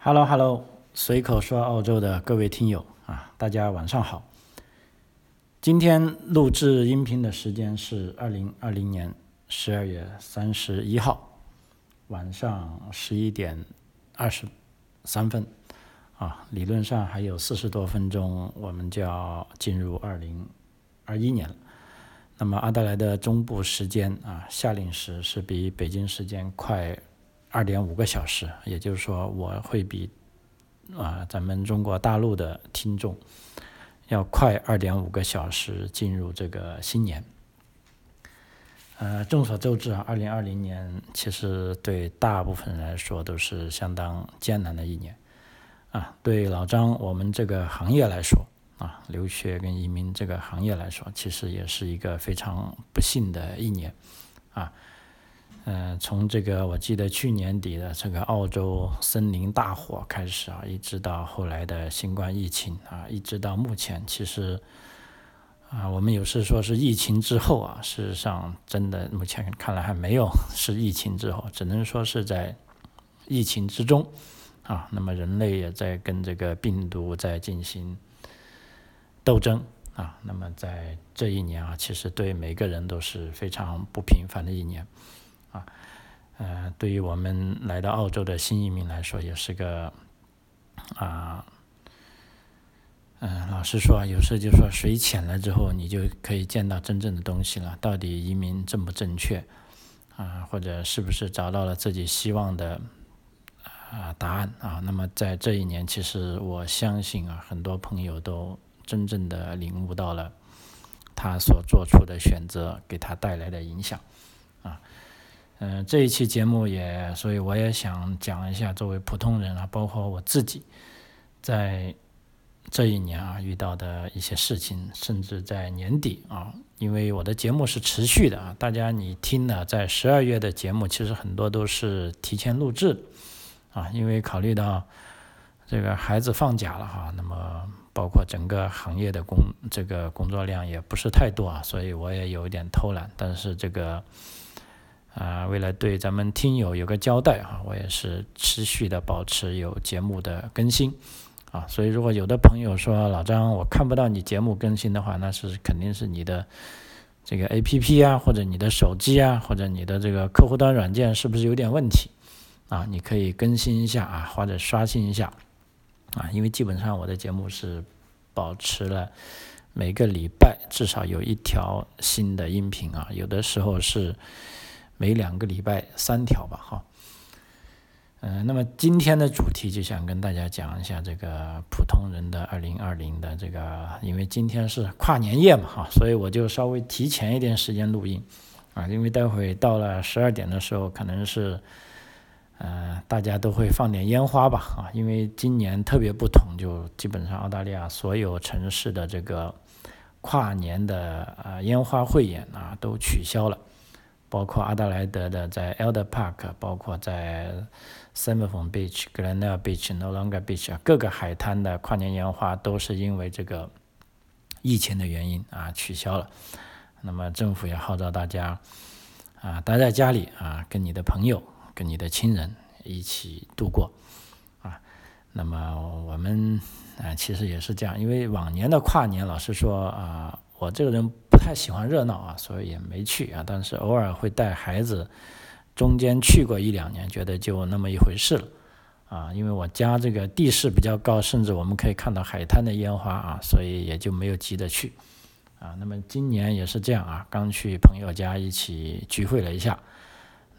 Hello Hello，随口说澳洲的各位听友啊，大家晚上好。今天录制音频的时间是二零二零年十二月三十一号晚上十一点二十三分啊，理论上还有四十多分钟，我们就要进入二零二一年了。那么阿德莱的中部时间啊，夏令时是比北京时间快二点五个小时，也就是说我会比啊咱们中国大陆的听众要快二点五个小时进入这个新年。呃，众所周知啊，二零二零年其实对大部分人来说都是相当艰难的一年啊。对老张我们这个行业来说，啊，留学跟移民这个行业来说，其实也是一个非常不幸的一年，啊，嗯，从这个我记得去年底的这个澳洲森林大火开始啊，一直到后来的新冠疫情啊，一直到目前，其实啊，我们有时说是疫情之后啊，事实上真的目前看来还没有是疫情之后，只能说是在疫情之中啊，那么人类也在跟这个病毒在进行。斗争啊，那么在这一年啊，其实对每个人都是非常不平凡的一年啊。呃，对于我们来到澳洲的新移民来说，也是个啊，嗯，老实说啊，有时候就说水浅了之后，你就可以见到真正的东西了。到底移民正不正确啊？或者是不是找到了自己希望的啊答案啊？那么在这一年，其实我相信啊，很多朋友都。真正的领悟到了他所做出的选择给他带来的影响，啊，嗯，这一期节目也，所以我也想讲一下作为普通人啊，包括我自己在这一年啊遇到的一些事情，甚至在年底啊，因为我的节目是持续的啊，大家你听了在十二月的节目，其实很多都是提前录制啊，因为考虑到这个孩子放假了哈，那么。包括整个行业的工这个工作量也不是太多啊，所以我也有一点偷懒。但是这个啊，为了对咱们听友有个交代啊，我也是持续的保持有节目的更新啊。所以如果有的朋友说老张我看不到你节目更新的话，那是肯定是你的这个 A P P 啊，或者你的手机啊，或者你的这个客户端软件是不是有点问题啊？你可以更新一下啊，或者刷新一下。啊，因为基本上我的节目是保持了每个礼拜至少有一条新的音频啊，有的时候是每两个礼拜三条吧，哈。嗯，那么今天的主题就想跟大家讲一下这个普通人的二零二零的这个，因为今天是跨年夜嘛，哈，所以我就稍微提前一点时间录音啊，因为待会到了十二点的时候可能是。呃，大家都会放点烟花吧，啊，因为今年特别不同，就基本上澳大利亚所有城市的这个跨年的呃烟花汇演啊都取消了，包括阿德莱德的在 Elder Park，包括在 s e m e r f o n Beach、Glenelg Beach、No Longer Beach 啊各个海滩的跨年烟花都是因为这个疫情的原因啊取消了。那么政府也号召大家啊待在家里啊，跟你的朋友。跟你的亲人一起度过，啊，那么我们啊其实也是这样，因为往年的跨年，老实说啊，我这个人不太喜欢热闹啊，所以也没去啊。但是偶尔会带孩子，中间去过一两年，觉得就那么一回事了，啊，因为我家这个地势比较高，甚至我们可以看到海滩的烟花啊，所以也就没有急着去，啊，那么今年也是这样啊，刚去朋友家一起聚会了一下。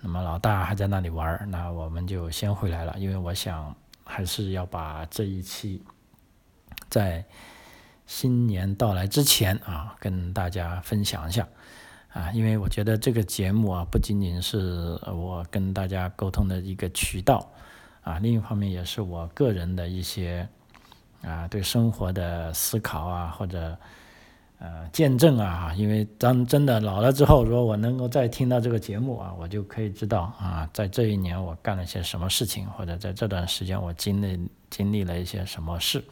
那么老大还在那里玩，那我们就先回来了，因为我想还是要把这一期在新年到来之前啊，跟大家分享一下啊，因为我觉得这个节目啊，不仅仅是我跟大家沟通的一个渠道啊，另一方面也是我个人的一些啊对生活的思考啊，或者。呃，见证啊，因为当真的老了之后，如果我能够再听到这个节目啊，我就可以知道啊，在这一年我干了些什么事情，或者在这段时间我经历经历了一些什么事，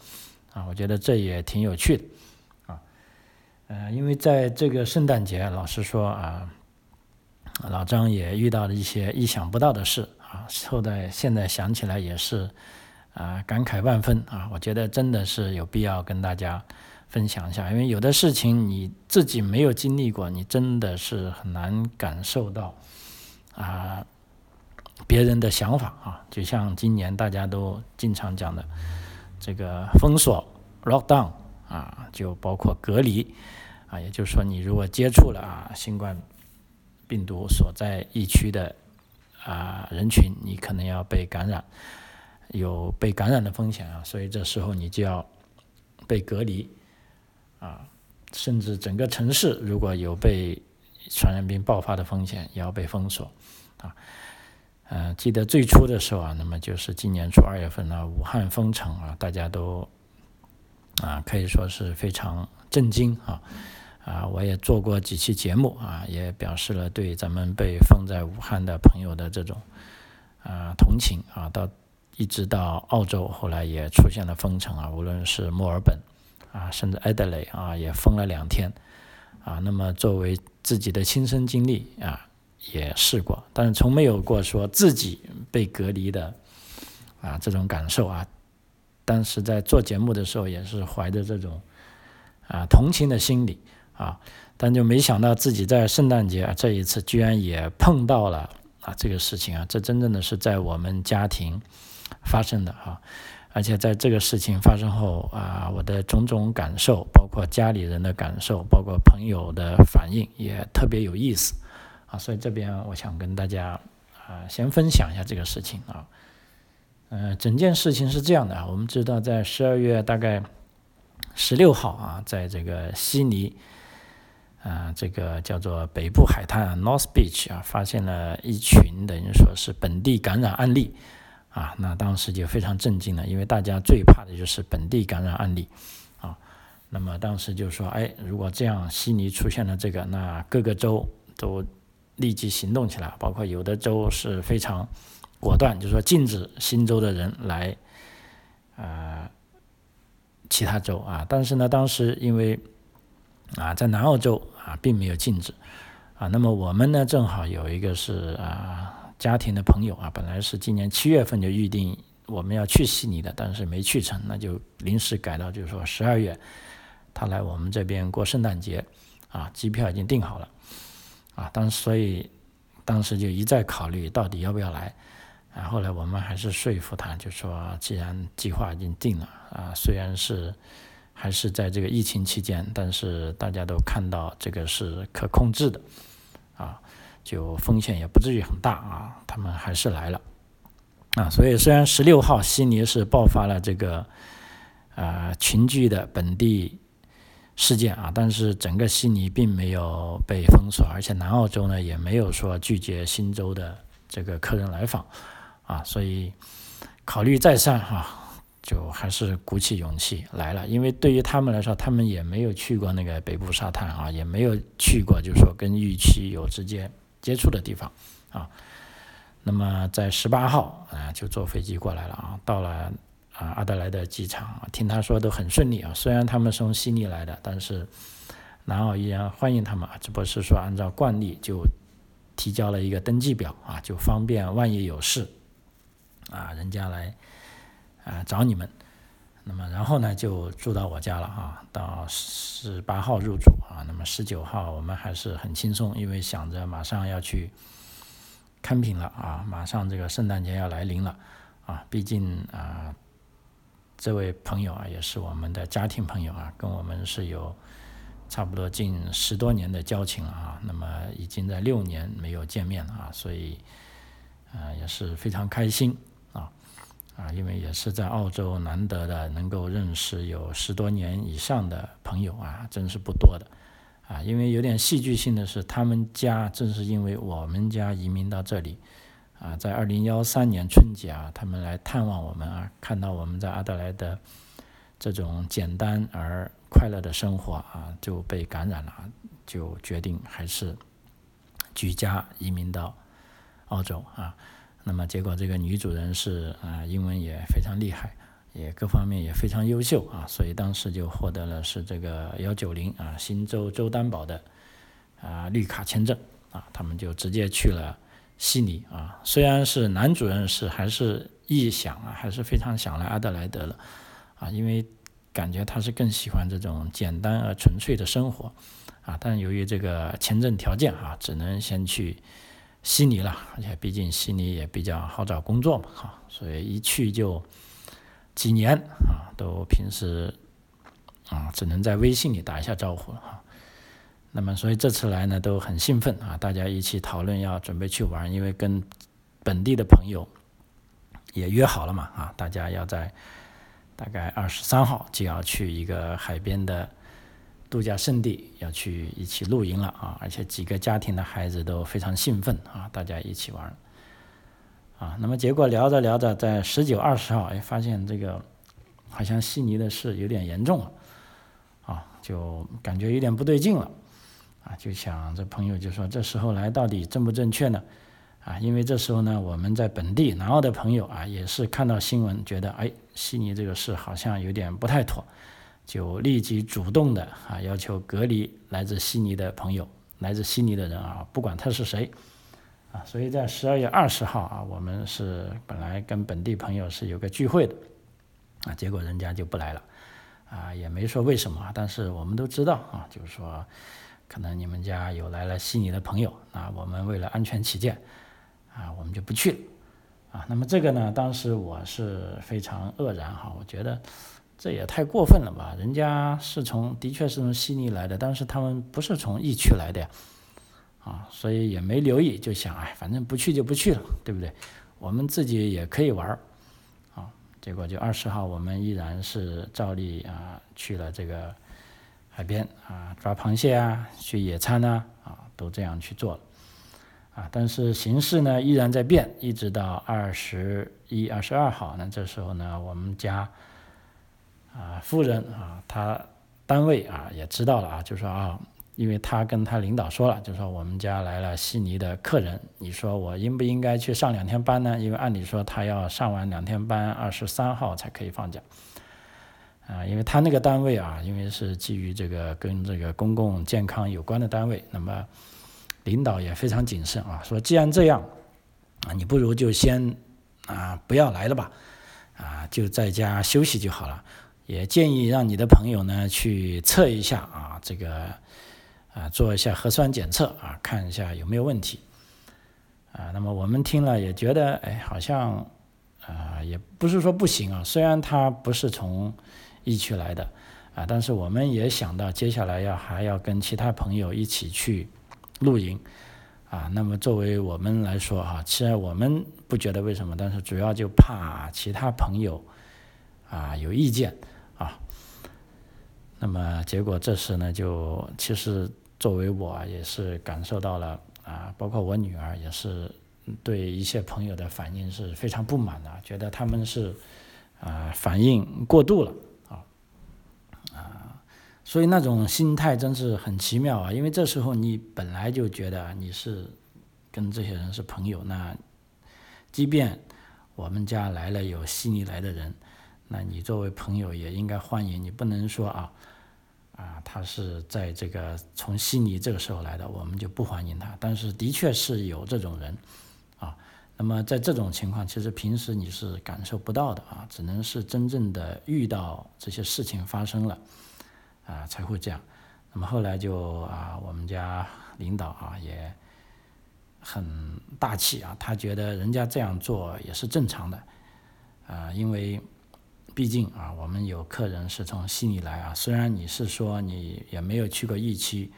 啊，我觉得这也挺有趣的，啊，呃，因为在这个圣诞节，老实说啊，老张也遇到了一些意想不到的事啊，后在现在想起来也是啊感慨万分啊！我觉得真的是有必要跟大家分享一下，因为有的事情你自己没有经历过，你真的是很难感受到啊别人的想法啊。就像今年大家都经常讲的这个封锁 （lockdown） 啊，就包括隔离啊，也就是说你如果接触了啊新冠病毒所在疫区的。啊，人群你可能要被感染，有被感染的风险啊，所以这时候你就要被隔离啊，甚至整个城市如果有被传染病爆发的风险，也要被封锁啊。嗯，记得最初的时候啊，那么就是今年初二月份呢，武汉封城啊，大家都啊可以说是非常震惊啊。啊，我也做过几期节目啊，也表示了对咱们被封在武汉的朋友的这种啊同情啊。到一直到澳洲，后来也出现了封城啊，无论是墨尔本啊，甚至埃德雷啊，也封了两天啊。那么作为自己的亲身经历啊，也试过，但是从没有过说自己被隔离的啊这种感受啊。当时在做节目的时候，也是怀着这种啊同情的心理。啊，但就没想到自己在圣诞节这一次居然也碰到了啊这个事情啊，这真正的是在我们家庭发生的啊，而且在这个事情发生后啊，我的种种感受，包括家里人的感受，包括朋友的反应，也特别有意思啊，所以这边我想跟大家啊先分享一下这个事情啊，嗯，整件事情是这样的啊，我们知道在十二月大概十六号啊，在这个悉尼。啊，这个叫做北部海滩 （North Beach） 啊，发现了一群等于说是本地感染案例啊，那当时就非常震惊了，因为大家最怕的就是本地感染案例啊。那么当时就说，哎，如果这样悉尼出现了这个，那各个州都立即行动起来，包括有的州是非常果断，就是说禁止新州的人来啊其他州啊。但是呢，当时因为啊，在南澳洲啊，并没有禁止啊。那么我们呢，正好有一个是啊，家庭的朋友啊，本来是今年七月份就预定我们要去悉尼的，但是没去成，那就临时改到就是说十二月，他来我们这边过圣诞节啊，机票已经订好了啊。当所以当时就一再考虑到底要不要来啊。后来我们还是说服他，就说既然计划已经定了啊，虽然是。还是在这个疫情期间，但是大家都看到这个是可控制的，啊，就风险也不至于很大啊。他们还是来了，啊，所以虽然十六号悉尼是爆发了这个呃群聚的本地事件啊，但是整个悉尼并没有被封锁，而且南澳洲呢也没有说拒绝新州的这个客人来访，啊，所以考虑再三哈。就还是鼓起勇气来了，因为对于他们来说，他们也没有去过那个北部沙滩啊，也没有去过，就是说跟预期有直接接触的地方啊。那么在十八号啊，就坐飞机过来了啊，到了啊阿德莱德机场，听他说都很顺利啊。虽然他们从悉尼来的，但是南澳依然欢迎他们啊，只不过是说按照惯例就提交了一个登记表啊，就方便万一有事啊，人家来。啊，找你们，那么然后呢，就住到我家了哈，到十八号入住啊，那么十九号我们还是很轻松，因为想着马上要去看品了啊，马上这个圣诞节要来临了啊，毕竟啊，这位朋友啊也是我们的家庭朋友啊，跟我们是有差不多近十多年的交情啊，那么已经在六年没有见面了啊，所以啊也是非常开心啊。啊，因为也是在澳洲难得的能够认识有十多年以上的朋友啊，真是不多的啊。因为有点戏剧性的是，他们家正是因为我们家移民到这里啊，在二零幺三年春节啊，他们来探望我们啊，看到我们在阿德莱德这种简单而快乐的生活啊，就被感染了，就决定还是举家移民到澳洲啊。那么结果，这个女主人是啊，英文也非常厉害，也各方面也非常优秀啊，所以当时就获得了是这个幺九零啊新州州担保的啊绿卡签证啊，他们就直接去了悉尼啊。虽然是男主人是还是臆想啊，还是非常想来阿德莱德了啊，因为感觉他是更喜欢这种简单而纯粹的生活啊。但由于这个签证条件啊，只能先去悉尼了，而且毕竟悉尼也比较好找工作嘛，哈，所以一去就几年啊，都平时啊只能在微信里打一下招呼了哈。那么，所以这次来呢都很兴奋啊，大家一起讨论要准备去玩，因为跟本地的朋友也约好了嘛啊，大家要在大概二十三号就要去一个海边的度假胜地，要去一起露营了啊，而且几个家庭的孩子都非常兴奋啊，大家一起玩啊。那么结果聊着聊着，在十九、二十号，哎，发现这个好像悉尼的事有点严重了啊，就感觉有点不对劲了。啊，就想这朋友就说这时候来到底正不正确呢？啊，因为这时候呢，我们在本地南澳的朋友啊，也是看到新闻，觉得哎，悉尼这个事好像有点不太妥，就立即主动的啊，要求隔离来自悉尼的朋友，来自悉尼的人啊，不管他是谁，啊，所以在十二月二十号啊，我们是本来跟本地朋友是有个聚会的，啊，结果人家就不来了，啊，也没说为什么，但是我们都知道啊，就是说。可能你们家有来了悉尼的朋友，啊，我们为了安全起见，啊，我们就不去了，啊，那么这个呢，当时我是非常愕然哈，我觉得这也太过分了吧，人家是从的确是从悉尼来的，但是他们不是从疫区来的呀，啊，所以也没留意，就想哎，反正不去就不去了，对不对？我们自己也可以玩儿，啊，结果就二十号我们依然是照例啊去了这个。海边啊，抓螃蟹啊，去野餐呐，啊，都这样去做了，啊，但是形势呢依然在变，一直到二十一、二十二号呢，这时候呢，我们家啊夫人啊，她单位啊也知道了啊，就说啊，因为她跟她领导说了，就说我们家来了悉尼的客人，你说我应不应该去上两天班呢？因为按理说他要上完两天班，二十三号才可以放假。啊，因为他那个单位啊，因为是基于这个跟这个公共健康有关的单位，那么领导也非常谨慎啊，说既然这样，啊，你不如就先啊不要来了吧，啊，就在家休息就好了。也建议让你的朋友呢去测一下啊，这个啊做一下核酸检测啊，看一下有没有问题。啊，那么我们听了也觉得，哎，好像啊也不是说不行啊，虽然他不是从疫区来的啊，但是我们也想到接下来要还要跟其他朋友一起去露营啊。那么作为我们来说啊，其实我们不觉得为什么，但是主要就怕其他朋友啊有意见啊。那么结果这时呢，就其实作为我也是感受到了啊，包括我女儿也是对一些朋友的反应是非常不满的，觉得他们是啊反应过度了。所以那种心态真是很奇妙啊！因为这时候你本来就觉得你是跟这些人是朋友，那即便我们家来了有悉尼来的人，那你作为朋友也应该欢迎。你不能说啊啊，他是在这个从悉尼这个时候来的，我们就不欢迎他。但是的确是有这种人啊。那么在这种情况，其实平时你是感受不到的啊，只能是真正的遇到这些事情发生了。啊，才会这样。那么后来就啊，我们家领导啊也很大气啊，他觉得人家这样做也是正常的啊，因为毕竟啊，我们有客人是从悉尼来啊，虽然你是说你也没有去过疫区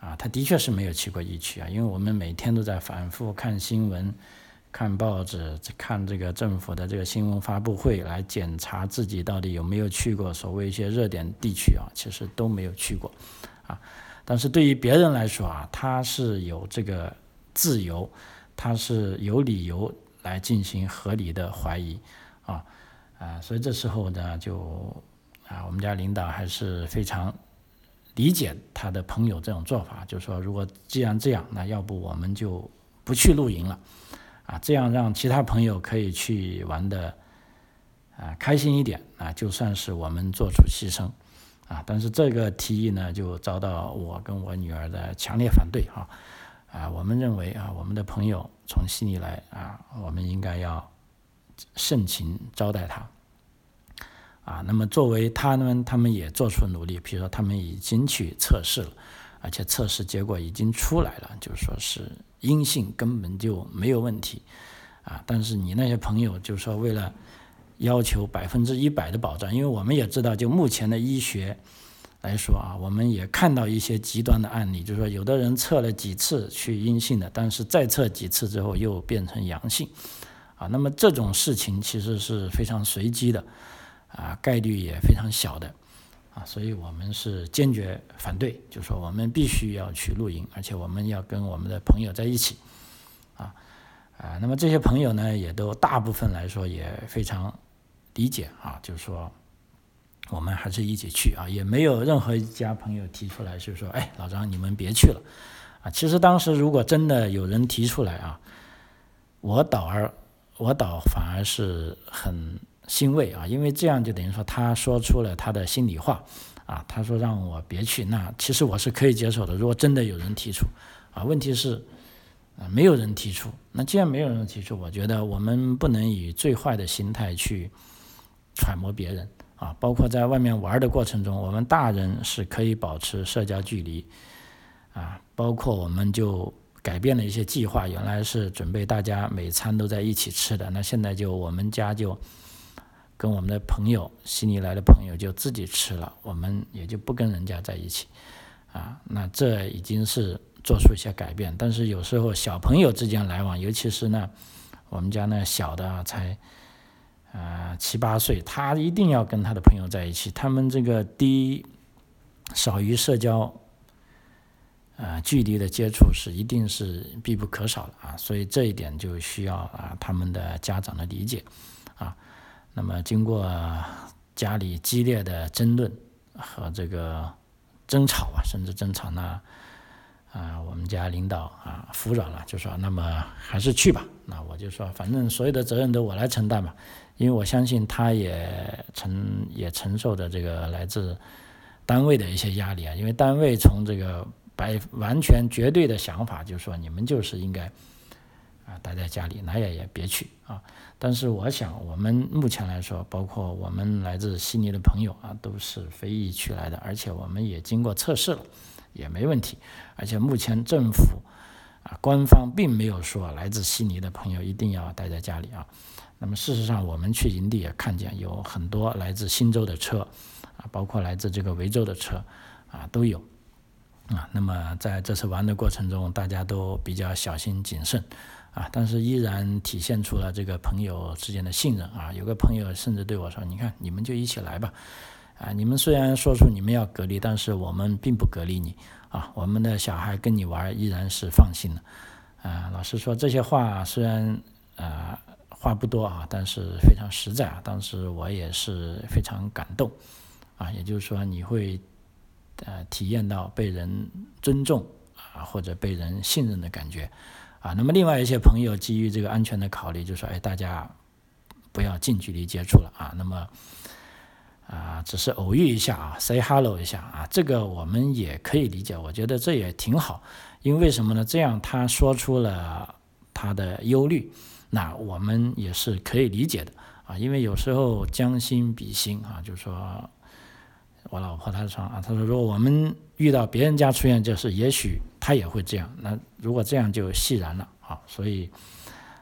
啊，他的确是没有去过疫区啊，因为我们每天都在反复看新闻。看报纸，看这个政府的这个新闻发布会，来检查自己到底有没有去过所谓一些热点地区啊，其实都没有去过，啊，但是对于别人来说啊，他是有这个自由，他是有理由来进行合理的怀疑，啊，啊，所以这时候呢，就啊，我们家领导还是非常理解他的朋友这种做法，就说如果既然这样，那要不我们就不去露营了。啊，这样让其他朋友可以去玩的啊开心一点啊，就算是我们做出牺牲啊。但是这个提议呢，就遭到我跟我女儿的强烈反对啊啊！我们认为啊，我们的朋友从悉尼来啊，我们应该要盛情招待他。啊，那么作为他们，他们也做出努力，比如说他们已经去测试了，而且测试结果已经出来了，就是说是阴性，根本就没有问题。啊，但是你那些朋友就是说为了要求百分之一百的保障，因为我们也知道，就目前的医学来说啊，我们也看到一些极端的案例，就是说有的人测了几次去阴性的，但是再测几次之后又变成阳性。啊，那么这种事情其实是非常随机的。啊，概率也非常小的，啊，所以我们是坚决反对，就说我们必须要去露营，而且我们要跟我们的朋友在一起，啊，啊，那么这些朋友呢，也都大部分来说也非常理解啊，就是说我们还是一起去啊，也没有任何一家朋友提出来就是说，哎，老张你们别去了，啊，其实当时如果真的有人提出来啊，我倒而我倒反而是很。欣慰啊，因为这样就等于说他说出了他的心里话啊。他说让我别去，那其实我是可以接受的。如果真的有人提出啊，问题是啊没有人提出。那既然没有人提出，我觉得我们不能以最坏的心态去揣摩别人啊。包括在外面玩的过程中，我们大人是可以保持社交距离啊。包括我们就改变了一些计划，原来是准备大家每餐都在一起吃的，那现在就我们家就。跟我们的朋友悉尼来的朋友就自己吃了，我们也就不跟人家在一起，啊，那这已经是做出一些改变。但是有时候小朋友之间来往，尤其是呢，我们家那小的才啊七八岁，他一定要跟他的朋友在一起，他们这个低少于社交啊距离的接触是一定是必不可少的啊，所以这一点就需要啊他们的家长的理解。那么，经过家里激烈的争论和这个争吵啊，甚至争吵呢，啊，我们家领导啊服软了，就说那么还是去吧。那我就说，反正所有的责任都我来承担吧，因为我相信他也承也承受着这个来自单位的一些压力啊。因为单位从这个百完全绝对的想法，就是说你们就是应该啊待在家里，哪也也别去啊。但是我想，我们目前来说，包括我们来自悉尼的朋友啊，都是非疫区来的，而且我们也经过测试了，也没问题。而且目前政府啊，官方并没有说来自悉尼的朋友一定要待在家里啊。那么事实上，我们去营地也看见有很多来自新州的车啊，包括来自这个维州的车啊，都有啊。那么在这次玩的过程中，大家都比较小心谨慎。啊，但是依然体现出了这个朋友之间的信任啊。有个朋友甚至对我说：“你看，你们就一起来吧，啊，你们虽然说出你们要隔离，但是我们并不隔离你啊。我们的小孩跟你玩依然是放心的。”啊，老师说这些话虽然啊话不多啊，但是非常实在啊。当时我也是非常感动啊，也就是说你会呃体验到被人尊重啊或者被人信任的感觉。啊，那么另外一些朋友基于这个安全的考虑，就说：“哎，大家不要近距离接触了啊。”那么啊，只是偶遇一下啊，say hello 一下啊，这个我们也可以理解。我觉得这也挺好，因为什么呢？这样他说出了他的忧虑，那我们也是可以理解的啊。因为有时候将心比心啊，就是说。我老婆她说啊，她说如果我们遇到别人家出现这事，也许他也会这样。那如果这样就释然了啊。所以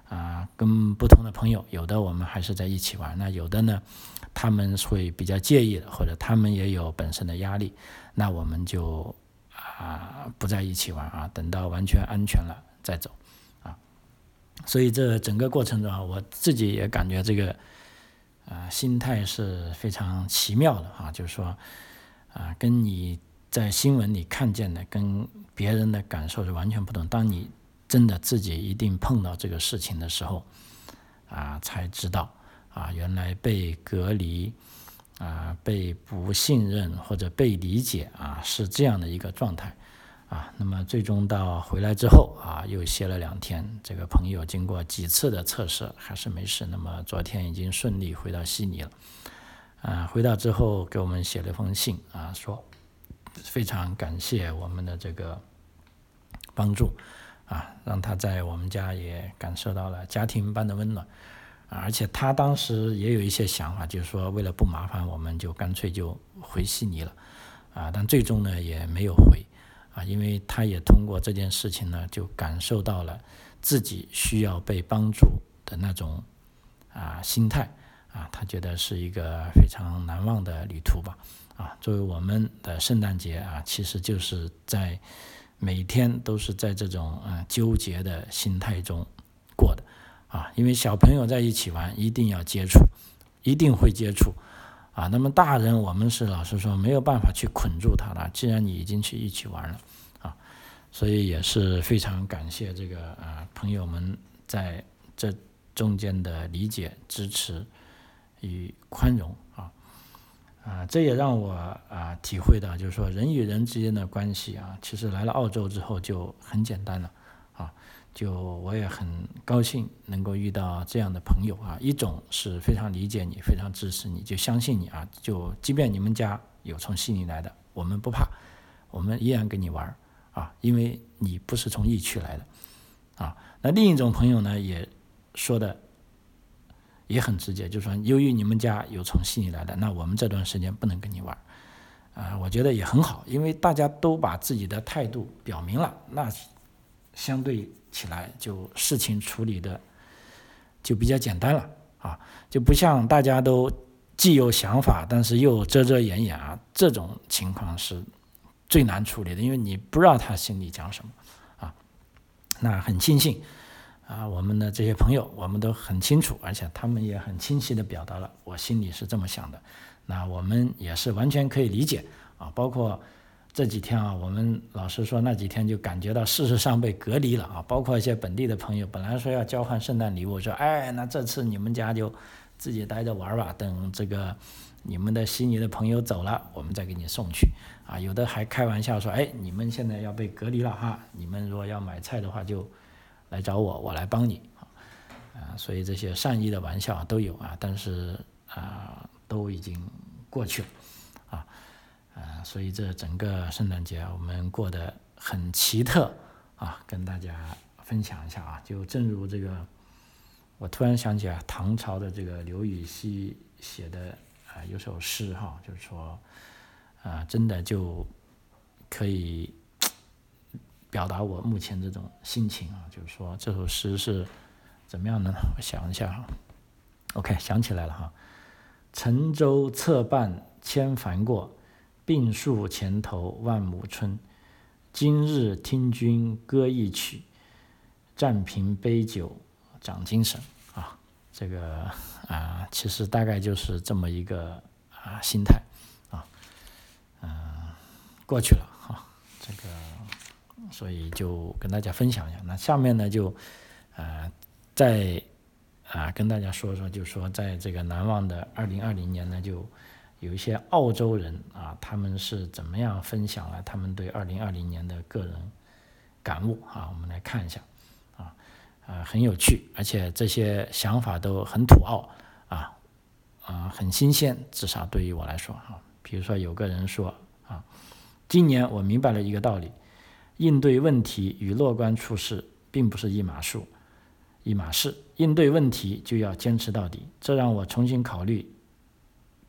啊，跟不同的朋友，有的我们还是在一起玩，那有的呢，他们会比较介意的，或者他们也有本身的压力，那我们就啊不在一起玩啊，等到完全安全了再走啊。所以这整个过程中啊，我自己也感觉这个。啊，心态是非常奇妙的啊，就是说，啊，跟你在新闻里看见的，跟别人的感受是完全不同。当你真的自己一定碰到这个事情的时候，啊，才知道啊，原来被隔离，啊，被不信任或者被理解啊，是这样的一个状态。啊，那么最终到回来之后啊，又歇了两天。这个朋友经过几次的测试还是没事。那么昨天已经顺利回到悉尼了。啊，回到之后给我们写了一封信啊，说非常感谢我们的这个帮助啊，让他在我们家也感受到了家庭般的温暖。而且他当时也有一些想法，就是说为了不麻烦我们，就干脆就回悉尼了，啊，但最终呢也没有回，啊，因为他也通过这件事情呢，就感受到了自己需要被帮助的那种啊心态，啊，他觉得是一个非常难忘的旅途吧，啊，作为我们的圣诞节啊，其实就是在每天都是在这种啊纠结的心态中过的。啊，因为小朋友在一起玩，一定要接触，一定会接触，啊，那么大人我们是老实说没有办法去捆住他了。既然你已经去一起玩了，啊，所以也是非常感谢这个啊朋友们在这中间的理解、支持与宽容啊，啊，这也让我啊体会到，就是说人与人之间的关系啊，其实来了澳洲之后就很简单了啊。就我也很高兴能够遇到这样的朋友啊，一种是非常理解你、非常支持你，就相信你啊，就即便你们家有从悉尼来的，我们不怕，我们依然跟你玩啊，因为你不是从疫区来的啊。那另一种朋友呢，也说的也很直接，就说由于你们家有从悉尼来的，那我们这段时间不能跟你玩啊。我觉得也很好，因为大家都把自己的态度表明了，那相对。起来就事情处理的就比较简单了啊，就不像大家都既有想法，但是又遮遮掩掩啊，这种情况是最难处理的，因为你不知道他心里讲什么啊。那很庆幸啊，我们的这些朋友，我们都很清楚，而且他们也很清晰的表达了我心里是这么想的。那我们也是完全可以理解啊，包括。这几天啊，我们老师说那几天就感觉到事实上被隔离了啊，包括一些本地的朋友，本来说要交换圣诞礼物，说哎，那这次你们家就自己待着玩吧，等这个你们的悉尼的朋友走了，我们再给你送去啊。有的还开玩笑说，哎，你们现在要被隔离了哈，你们如果要买菜的话就来找我，我来帮你啊。所以这些善意的玩笑都有啊，但是啊，都已经过去了。啊，所以这整个圣诞节我们过得很奇特啊，跟大家分享一下啊。就正如这个，我突然想起啊，唐朝的这个刘禹锡写的啊有首诗哈，就是说啊，真的就可以表达我目前这种心情啊。就是说这首诗是怎么样呢？我想一下哈。OK，想起来了哈。沉舟侧畔千帆过。病树前头万亩春，今日听君歌一曲，暂凭杯酒长精神啊！这个啊，其实大概就是这么一个啊心态啊，嗯，过去了哈，这个，所以就跟大家分享一下。那下面呢，就呃再啊跟大家说说，就说在这个难忘的二零二零年呢，就。有一些澳洲人啊，他们是怎么样分享了他们对二零二零年的个人感悟啊？我们来看一下啊，啊很有趣，而且这些想法都很土澳啊，啊很新鲜，至少对于我来说啊。比如说有个人说啊，今年我明白了一个道理，应对问题与乐观处事并不是一码数，一码事。应对问题就要坚持到底，这让我重新考虑。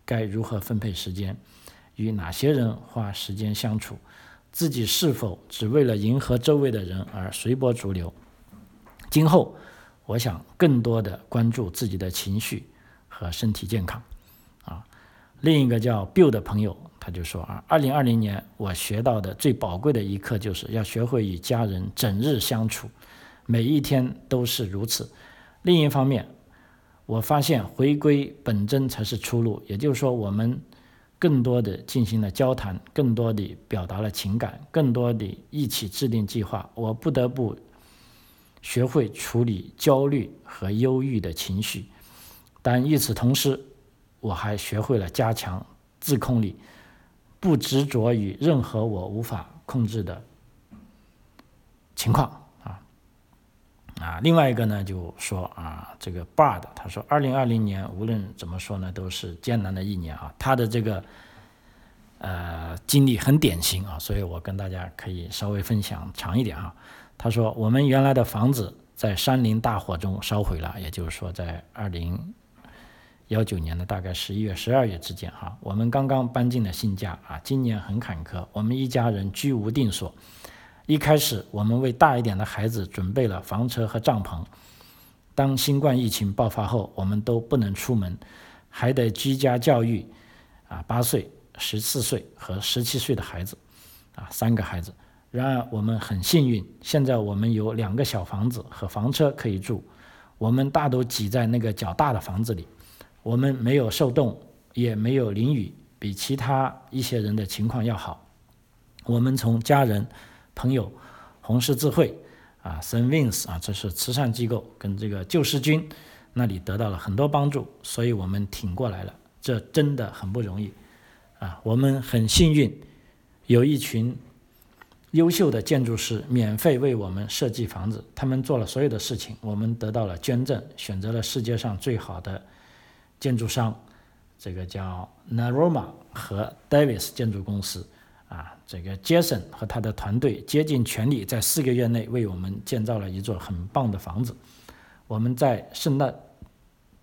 该如何分配时间，与哪些人花时间相处，自己是否只为了迎合周围的人而随波逐流？今后，我想更多的关注自己的情绪和身体健康。啊，另一个叫 Bill 的朋友他就说啊，二零二零年我学到的最宝贵的一课就是要学会与家人整日相处，每一天都是如此。另一方面，我发现回归本真才是出路，也就是说，我们更多的进行了交谈，更多的表达了情感，更多的一起制定计划。我不得不学会处理焦虑和忧郁的情绪，但与此同时，我还学会了加强自控力，不执着于任何我无法控制的情况。啊啊，另外一个呢，就说啊，这个 Bard 他说，二零二零年无论怎么说呢，都是艰难的一年啊。他的这个呃经历很典型啊，所以我跟大家可以稍微分享长一点啊。他说，我们原来的房子在山林大火中烧毁了，也就是说，在二零幺九年的大概十一月、十二月之间，哈，我们刚刚搬进了新家啊，今年很坎坷，我们一家人居无定所。一开始，我们为大一点的孩子准备了房车和帐篷。当新冠疫情爆发后，我们都不能出门，还得居家教育啊，八岁、十四岁和十七岁的孩子，啊，三个孩子。然而，我们很幸运，现在我们有两个小房子和房车可以住。我们大都挤在那个较大的房子里，我们没有受冻，也没有淋雨，比其他一些人的情况要好。我们从家人。朋友，红十字会啊，Saint Vince 啊，这是慈善机构，跟这个救世军那里得到了很多帮助，所以我们挺过来了。这真的很不容易啊！我们很幸运，有一群优秀的建筑师免费为我们设计房子，他们做了所有的事情，我们得到了捐赠，选择了世界上最好的建筑商，这个叫 Naroma 和 Davis 建筑公司。啊，这个杰森和他的团队竭尽全力，在四个月内为我们建造了一座很棒的房子。我们在圣诞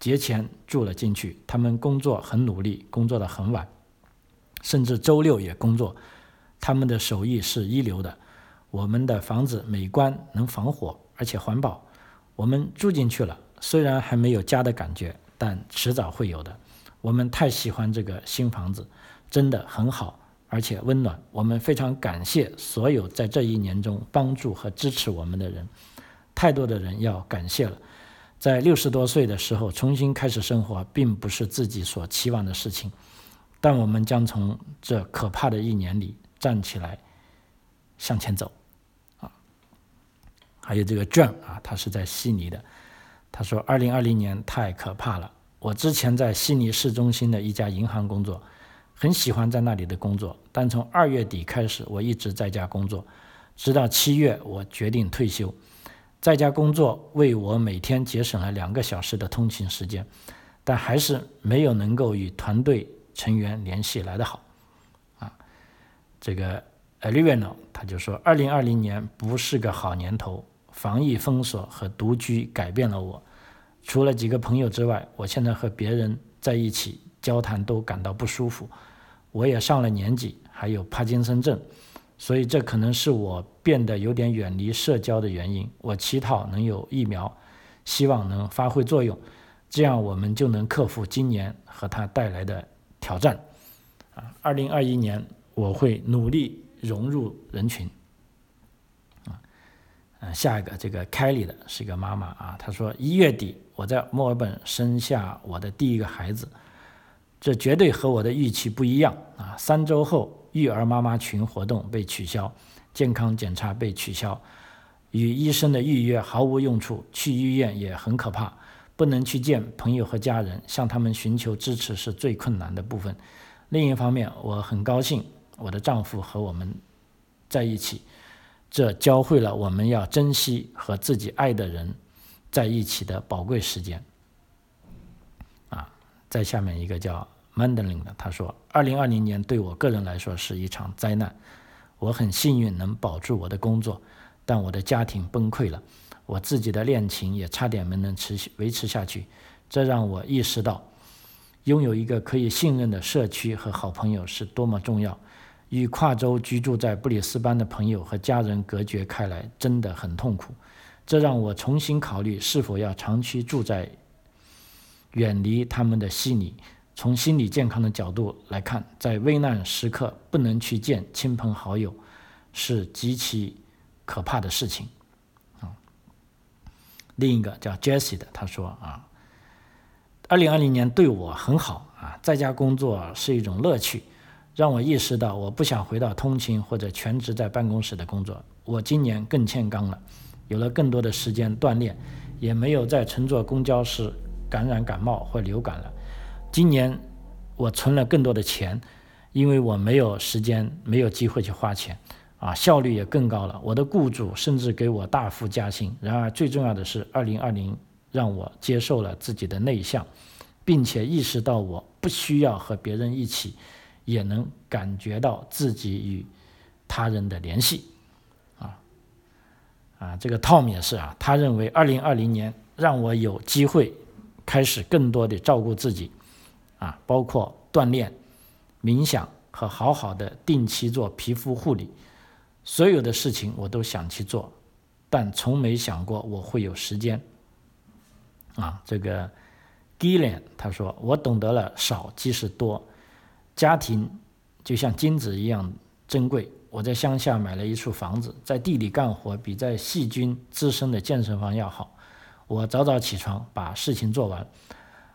节前住了进去。他们工作很努力，工作的很晚，甚至周六也工作。他们的手艺是一流的。我们的房子美观，能防火，而且环保。我们住进去了，虽然还没有家的感觉，但迟早会有的。我们太喜欢这个新房子，真的很好。而且温暖，我们非常感谢所有在这一年中帮助和支持我们的人，太多的人要感谢了。在六十多岁的时候重新开始生活，并不是自己所期望的事情，但我们将从这可怕的一年里站起来，向前走。啊，还有这个 John 啊，他是在悉尼的，他说：“二零二零年太可怕了，我之前在悉尼市中心的一家银行工作。”很喜欢在那里的工作，但从二月底开始，我一直在家工作，直到七月，我决定退休。在家工作为我每天节省了两个小时的通勤时间，但还是没有能够与团队成员联系来得好。啊，这个 Alivino 他就说，二零二零年不是个好年头，防疫封锁和独居改变了我。除了几个朋友之外，我现在和别人在一起交谈都感到不舒服。我也上了年纪，还有帕金森症，所以这可能是我变得有点远离社交的原因。我乞讨能有疫苗，希望能发挥作用，这样我们就能克服今年和它带来的挑战。啊，二零二一年我会努力融入人群。嗯，下一个这个凯莉的是一个妈妈啊，她说一月底我在墨尔本生下我的第一个孩子。这绝对和我的预期不一样啊！三周后，育儿妈妈群活动被取消，健康检查被取消，与医生的预约毫无用处，去医院也很可怕，不能去见朋友和家人，向他们寻求支持是最困难的部分。另一方面，我很高兴我的丈夫和我们在一起，这教会了我们要珍惜和自己爱的人在一起的宝贵时间。啊在下面一个叫 Mandarin 的，他说：“二零二零年对我个人来说是一场灾难。我很幸运能保住我的工作，但我的家庭崩溃了，我自己的恋情也差点没能持续维持下去。这让我意识到，拥有一个可以信任的社区和好朋友是多么重要。与跨州居住在布里斯班的朋友和家人隔绝开来，真的很痛苦。这让我重新考虑是否要长期住在。”远离他们的心理。从心理健康的角度来看，在危难时刻不能去见亲朋好友，是极其可怕的事情。啊，另一个叫 Jesse 的，他说啊，二零二零年对我很好啊，在家工作是一种乐趣，让我意识到我不想回到通勤或者全职在办公室的工作。我今年更欠钢了，有了更多的时间锻炼，也没有再乘坐公交时。感染感冒或流感了。今年我存了更多的钱，因为我没有时间、没有机会去花钱，啊，效率也更高了。我的雇主甚至给我大幅加薪。然而，最重要的是，二零二零让我接受了自己的内向，并且意识到我不需要和别人一起，也能感觉到自己与他人的联系。啊，啊，这个 Tom 也是啊，他认为二零二零年让我有机会开始更多的照顾自己，啊，包括锻炼、冥想和好好的定期做皮肤护理，所有的事情我都想去做，但从没想过我会有时间。啊，这个 Gillian 他说，我懂得了少即是多，家庭就像金子一样珍贵。我在乡下买了一处房子，在地里干活比在细菌滋生的健身房要好。我早早起床把事情做完，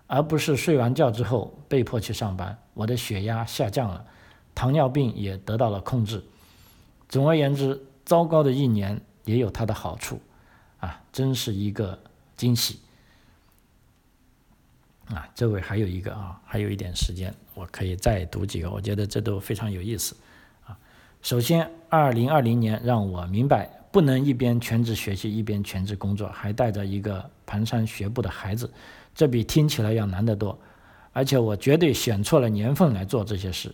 而不是睡完觉之后被迫去上班。我的血压下降了，糖尿病也得到了控制。总而言之，糟糕的一年也有它的好处，啊，真是一个惊喜。啊，这位还有一个啊，还有一点时间，我可以再读几个，我觉得这都非常有意思。啊首先，二零二零年让我明白，不能一边全职学习一边全职工作，还带着一个蹒跚学步的孩子，这比听起来要难得多。而且我绝对选错了年份来做这些事。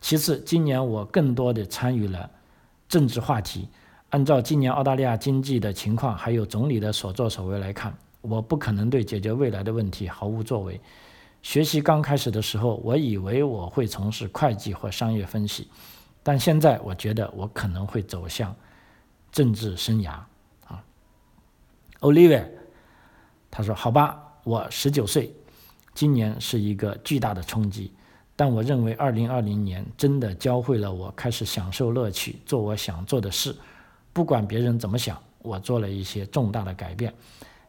其次，今年我更多的参与了政治话题。按照今年澳大利亚经济的情况，还有总理的所作所为来看，我不可能对解决未来的问题毫无作为。学习刚开始的时候，我以为我会从事会计或商业分析。但现在我觉得我可能会走向政治生涯啊，Olivia，他说：“好吧，我十九岁，今年是一个巨大的冲击，但我认为二零二零年真的教会了我开始享受乐趣，做我想做的事，不管别人怎么想。我做了一些重大的改变，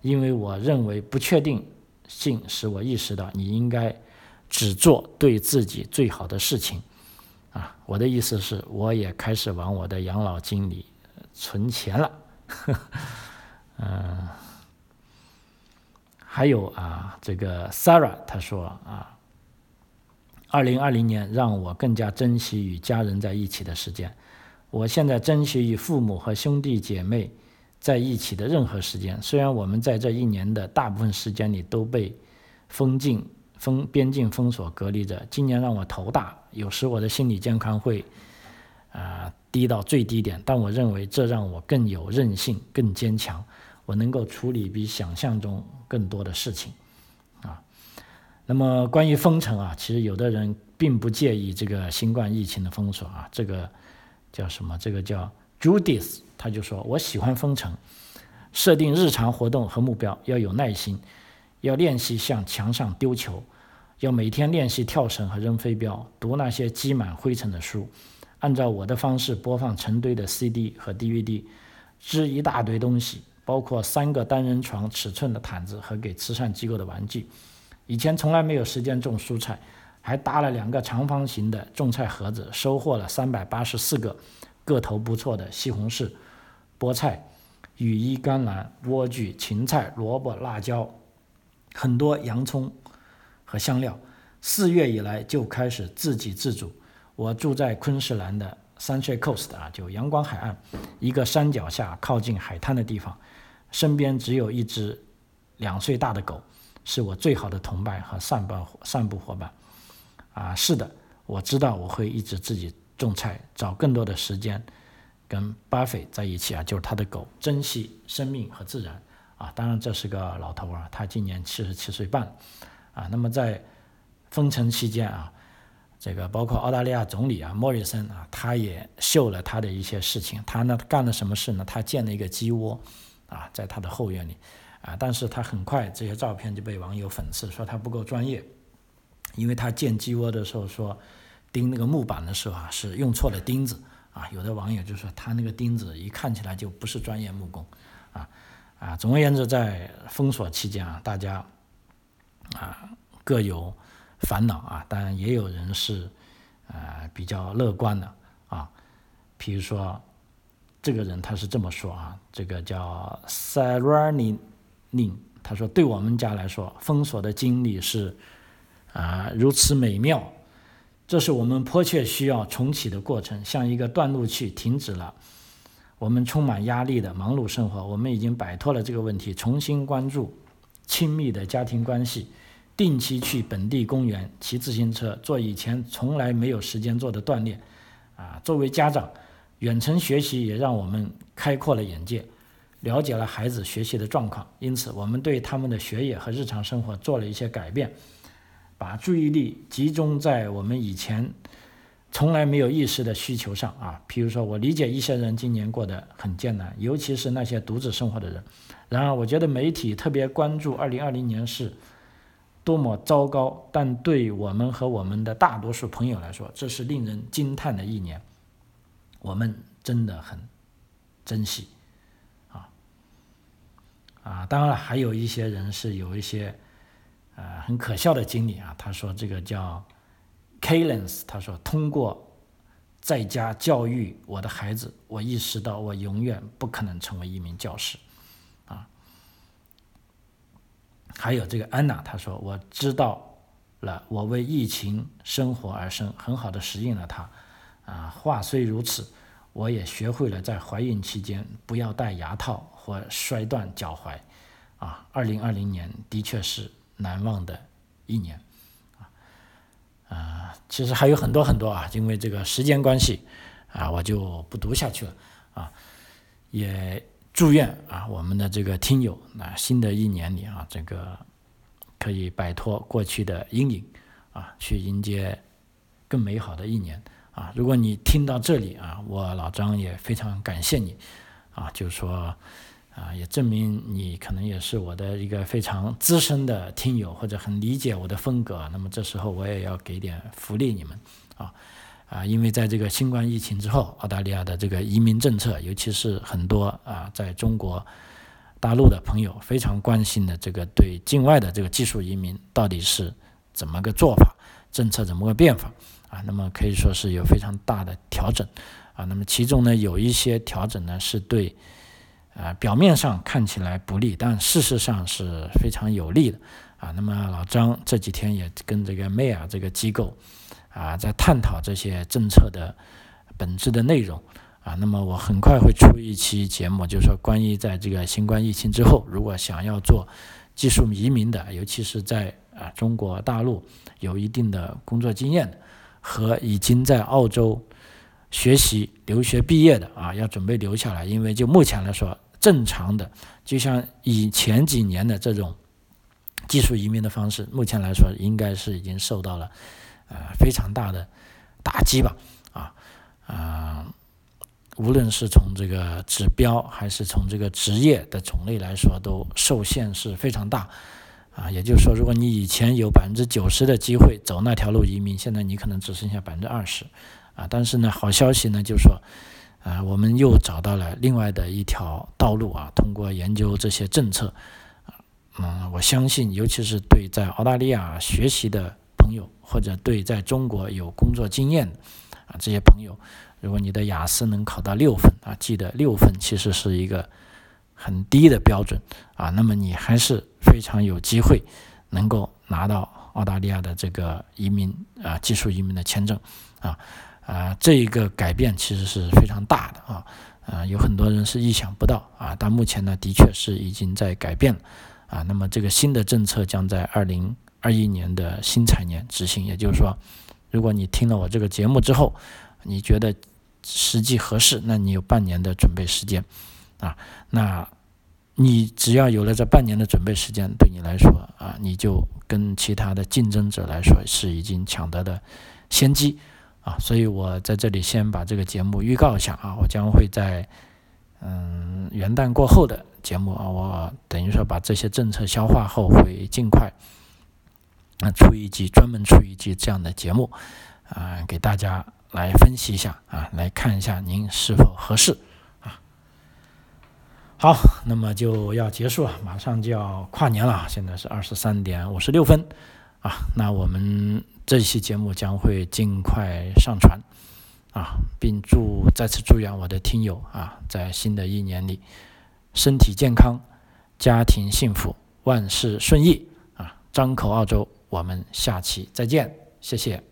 因为我认为不确定性使我意识到你应该只做对自己最好的事情。”啊，我的意思是，我也开始往我的养老金里存钱了。嗯，还有啊，这个 Sarah 她说啊，二零二零年让我更加珍惜与家人在一起的时间。我现在珍惜与父母和兄弟姐妹在一起的任何时间。虽然我们在这一年的大部分时间里都被封禁。封边境封锁隔离着，今年让我头大，有时我的心理健康会啊低到最低点，但我认为这让我更有韧性、更坚强，我能够处理比想象中更多的事情啊。那么关于封城啊，其实有的人并不介意这个新冠疫情的封锁啊，这个叫什么？这个叫 Judith，他就说我喜欢封城，设定日常活动和目标要有耐心。要练习向墙上丢球，要每天练习跳绳和扔飞镖，读那些积满灰尘的书，按照我的方式播放成堆的 CD 和 DVD，织一大堆东西，包括三个单人床尺寸的毯子和给慈善机构的玩具。以前从来没有时间种蔬菜，还搭了两个长方形的种菜盒子，收获了三百八十四个个头不错的西红柿、菠菜、羽衣甘蓝、莴苣、芹菜、萝卜、辣椒。很多洋葱和香料，四月以来就开始自给自足。我住在昆士兰的 Sunshine Coast 啊，就阳光海岸，一个山脚下靠近海滩的地方。身边只有一只两岁大的狗，是我最好的同伴和散步散步伙伴。啊，是的，我知道我会一直自己种菜，找更多的时间跟巴菲在一起啊，就是他的狗，珍惜生命和自然。啊，当然这是个老头啊，他今年七十七岁半，啊，那么在封城期间啊，这个包括澳大利亚总理啊莫里森啊，他也秀了他的一些事情。他呢干了什么事呢？他建了一个鸡窝，啊，在他的后院里，啊，但是他很快这些照片就被网友讽刺说他不够专业，因为他建鸡窝的时候说钉那个木板的时候啊是用错了钉子，啊，有的网友就说他那个钉子一看起来就不是专业木工，啊。啊，总而言之，在封锁期间啊，大家啊各有烦恼啊，当然也有人是啊比较乐观的啊。比如说，这个人他是这么说啊，这个叫 Sarani n i n 他说：“对我们家来说，封锁的经历是啊如此美妙，这是我们迫切需要重启的过程，像一个断路器停止了。”我们充满压力的忙碌生活，我们已经摆脱了这个问题，重新关注亲密的家庭关系，定期去本地公园骑自行车，做以前从来没有时间做的锻炼。啊，作为家长，远程学习也让我们开阔了眼界，了解了孩子学习的状况，因此我们对他们的学业和日常生活做了一些改变，把注意力集中在我们以前从来没有意识的需求上啊。譬如说，我理解一些人今年过得很艰难，尤其是那些独自生活的人。然而，我觉得媒体特别关注2020年是多么糟糕，但对我们和我们的大多数朋友来说，这是令人惊叹的一年。我们真的很珍惜。啊，当然了，还有一些人是有一些，呃，很可笑的经历啊。他说这个叫 Kalens，他说通过在家教育我的孩子，我意识到我永远不可能成为一名教师，啊。还有这个安娜，她说我知道了，我为疫情生活而生，很好的适应了它。啊，话虽如此，我也学会了在怀孕期间不要戴牙套。或摔断脚踝，啊，二零二零年的确是难忘的一年，啊，啊，其实还有很多很多啊，因为这个时间关系，啊，我就不读下去了，啊，也祝愿啊我们的这个听友，那新的一年里啊，这个可以摆脱过去的阴影，啊，去迎接更美好的一年，啊，如果你听到这里啊，我老张也非常感谢你，啊，就是说。啊，也证明你可能也是我的一个非常资深的听友，或者很理解我的风格。那么这时候我也要给点福利你们啊啊，因为在这个新冠疫情之后，澳大利亚的这个移民政策，尤其是很多啊在中国大陆的朋友非常关心的这个对境外的这个技术移民到底是怎么个做法，政策怎么个变法啊？那么可以说是有非常大的调整啊。那么其中呢有一些调整呢是对。啊，表面上看起来不利，但事实上是非常有利的啊。那么老张这几天也跟这个 May 啊这个机构啊在探讨这些政策的本质的内容啊。那么我很快会出一期节目，就是说关于在这个新冠疫情之后，如果想要做技术移民的，尤其是在啊中国大陆有一定的工作经验的和已经在澳洲学习留学毕业的啊，要准备留下来，因为就目前来说。正常的，就像以前几年的这种技术移民的方式，目前来说应该是已经受到了呃非常大的打击吧，啊啊，无论是从这个指标还是从这个职业的种类来说，都受限是非常大啊。也就是说，如果你以前有百分之九十的机会走那条路移民，现在你可能只剩下百分之二十啊。但是呢，好消息呢，就是说。啊，我们又找到了另外的一条道路啊！通过研究这些政策，嗯，我相信，尤其是对在澳大利亚学习的朋友，或者对在中国有工作经验的啊这些朋友，如果你的雅思能考到六分啊，记得六分其实是一个很低的标准啊，那么你还是非常有机会能够拿到澳大利亚的这个移民啊技术移民的签证啊。啊，这一个改变其实是非常大的啊，啊，有很多人是意想不到啊，但目前呢，的确是已经在改变了啊。那么这个新的政策将在二零二一年的新财年执行，也就是说，如果你听了我这个节目之后，你觉得实际合适，那你有半年的准备时间啊。那你只要有了这半年的准备时间，对你来说啊，你就跟其他的竞争者来说是已经抢得的先机。啊，所以我在这里先把这个节目预告一下啊，我将会在嗯元旦过后的节目啊，我等于说把这些政策消化后，会尽快啊出一集专门出一集这样的节目啊，给大家来分析一下啊，来看一下您是否合适啊。好，那么就要结束了，马上就要跨年了，现在是二十三点五十六分啊，那我们。这期节目将会尽快上传，啊，并祝再次祝愿我的听友啊，在新的一年里身体健康，家庭幸福，万事顺意啊！张口澳洲，我们下期再见，谢谢。